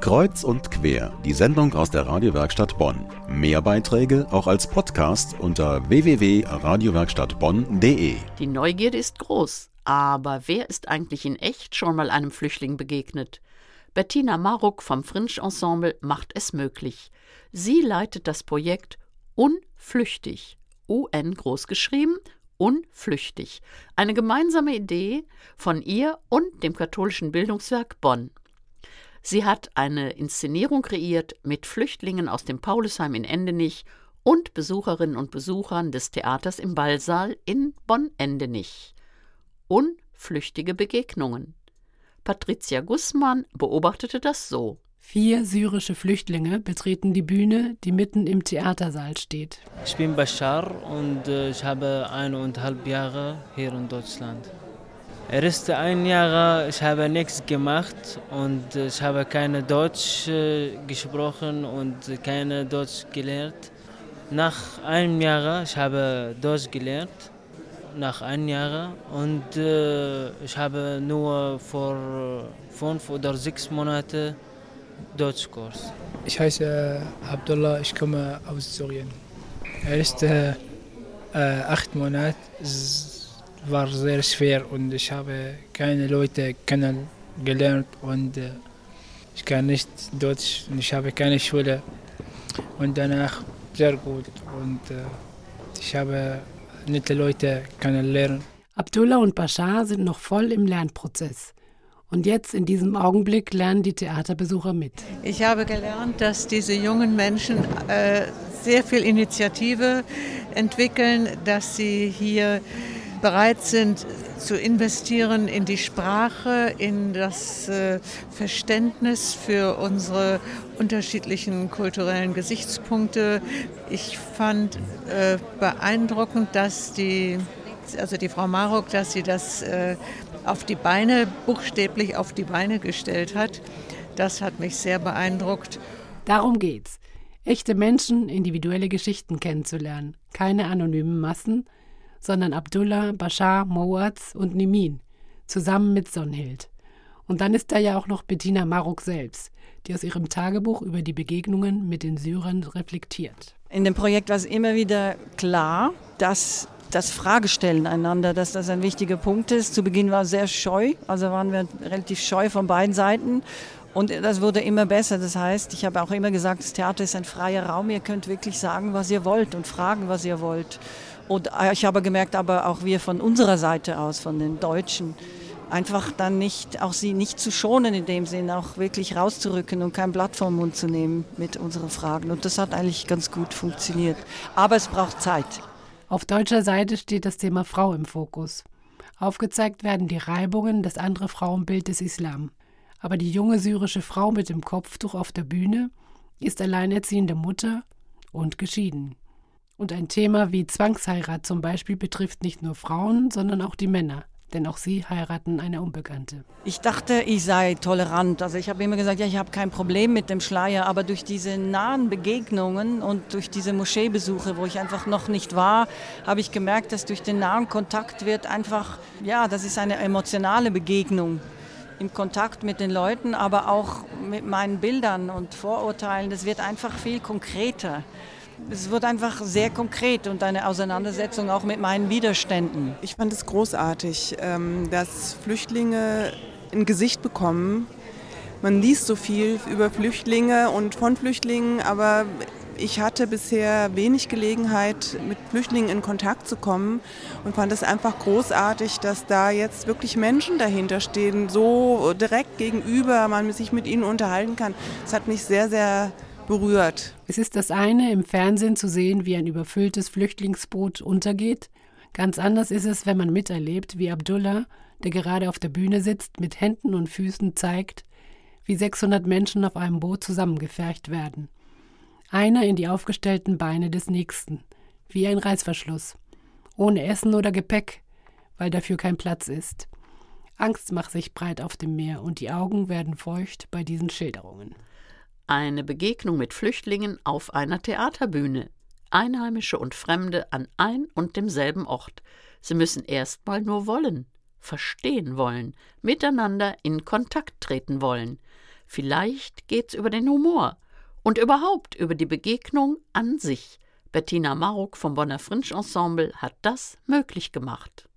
Kreuz und quer, die Sendung aus der Radiowerkstatt Bonn. Mehr Beiträge auch als Podcast unter www.radiowerkstattbonn.de. Die Neugierde ist groß, aber wer ist eigentlich in echt schon mal einem Flüchtling begegnet? Bettina Maruk vom Fringe Ensemble macht es möglich. Sie leitet das Projekt Unflüchtig, UN großgeschrieben, Unflüchtig, eine gemeinsame Idee von ihr und dem katholischen Bildungswerk Bonn. Sie hat eine Inszenierung kreiert mit Flüchtlingen aus dem Paulusheim in Endenich und Besucherinnen und Besuchern des Theaters im Ballsaal in Bonn-Endenich. Unflüchtige Begegnungen. Patricia Gussmann beobachtete das so. Vier syrische Flüchtlinge betreten die Bühne, die mitten im Theatersaal steht. Ich bin Bashar und äh, ich habe eineinhalb Jahre hier in Deutschland. Erste ein Jahr, ich habe nichts gemacht und ich habe keine Deutsch äh, gesprochen und keine Deutsch gelernt. Nach einem Jahr, ich habe Deutsch gelernt, nach einem Jahr und äh, ich habe nur vor fünf oder sechs Monaten Deutschkurs. Ich heiße Abdullah, ich komme aus Syrien. Erste äh, acht Monate war sehr schwer und ich habe keine Leute kennengelernt und äh, ich kann nicht Deutsch und ich habe keine Schule. Und danach sehr gut und äh, ich habe nette Leute kennenlernen. Abdullah und Bashar sind noch voll im Lernprozess. Und jetzt in diesem Augenblick lernen die Theaterbesucher mit. Ich habe gelernt, dass diese jungen Menschen äh, sehr viel Initiative entwickeln, dass sie hier bereit sind zu investieren in die Sprache, in das äh, Verständnis für unsere unterschiedlichen kulturellen Gesichtspunkte. Ich fand äh, beeindruckend, dass die, also die Frau Marok, dass sie das äh, auf die Beine, buchstäblich auf die Beine gestellt hat. Das hat mich sehr beeindruckt. Darum geht's. Echte Menschen, individuelle Geschichten kennenzulernen. Keine anonymen Massen, sondern Abdullah, Bashar, Mowatz und Nimin, zusammen mit Sonhild. Und dann ist da ja auch noch Bettina Maruk selbst, die aus ihrem Tagebuch über die Begegnungen mit den Syrern reflektiert. In dem Projekt war es immer wieder klar, dass das Fragestellen einander, dass das ein wichtiger Punkt ist. Zu Beginn war es sehr scheu, also waren wir relativ scheu von beiden Seiten. Und das wurde immer besser. Das heißt, ich habe auch immer gesagt, das Theater ist ein freier Raum. Ihr könnt wirklich sagen, was ihr wollt und fragen, was ihr wollt. Und äh, ich habe gemerkt, aber auch wir von unserer Seite aus, von den Deutschen, einfach dann nicht, auch sie nicht zu schonen in dem Sinn, auch wirklich rauszurücken und kein Blatt vom Mund zu nehmen mit unseren Fragen. Und das hat eigentlich ganz gut funktioniert. Aber es braucht Zeit. Auf deutscher Seite steht das Thema Frau im Fokus. Aufgezeigt werden die Reibungen, das andere Frauenbild des Islam. Aber die junge syrische Frau mit dem Kopftuch auf der Bühne ist alleinerziehende Mutter und geschieden. Und ein Thema wie Zwangsheirat zum Beispiel betrifft nicht nur Frauen, sondern auch die Männer. Denn auch sie heiraten eine Unbekannte. Ich dachte, ich sei tolerant. Also ich habe immer gesagt, ja, ich habe kein Problem mit dem Schleier. Aber durch diese nahen Begegnungen und durch diese Moscheebesuche, wo ich einfach noch nicht war, habe ich gemerkt, dass durch den nahen Kontakt wird einfach, ja, das ist eine emotionale Begegnung im Kontakt mit den Leuten, aber auch mit meinen Bildern und Vorurteilen. Das wird einfach viel konkreter es wird einfach sehr konkret und eine Auseinandersetzung auch mit meinen Widerständen. Ich fand es großartig, ähm, dass Flüchtlinge ein Gesicht bekommen. Man liest so viel über Flüchtlinge und von Flüchtlingen, aber ich hatte bisher wenig Gelegenheit, mit Flüchtlingen in Kontakt zu kommen und fand es einfach großartig, dass da jetzt wirklich Menschen dahinter stehen, so direkt gegenüber, man sich mit ihnen unterhalten kann. Das hat mich sehr, sehr berührt. Es ist das eine, im Fernsehen zu sehen, wie ein überfülltes Flüchtlingsboot untergeht. Ganz anders ist es, wenn man miterlebt, wie Abdullah, der gerade auf der Bühne sitzt, mit Händen und Füßen zeigt, wie 600 Menschen auf einem Boot zusammengefercht werden. Einer in die aufgestellten Beine des Nächsten, wie ein Reißverschluss, ohne Essen oder Gepäck, weil dafür kein Platz ist. Angst macht sich breit auf dem Meer und die Augen werden feucht bei diesen Schilderungen. Eine Begegnung mit Flüchtlingen auf einer Theaterbühne. Einheimische und Fremde an ein und demselben Ort. Sie müssen erst mal nur wollen, verstehen wollen, miteinander in Kontakt treten wollen. Vielleicht geht's über den Humor und überhaupt über die Begegnung an sich. Bettina Maruk vom Bonner Fringe Ensemble hat das möglich gemacht.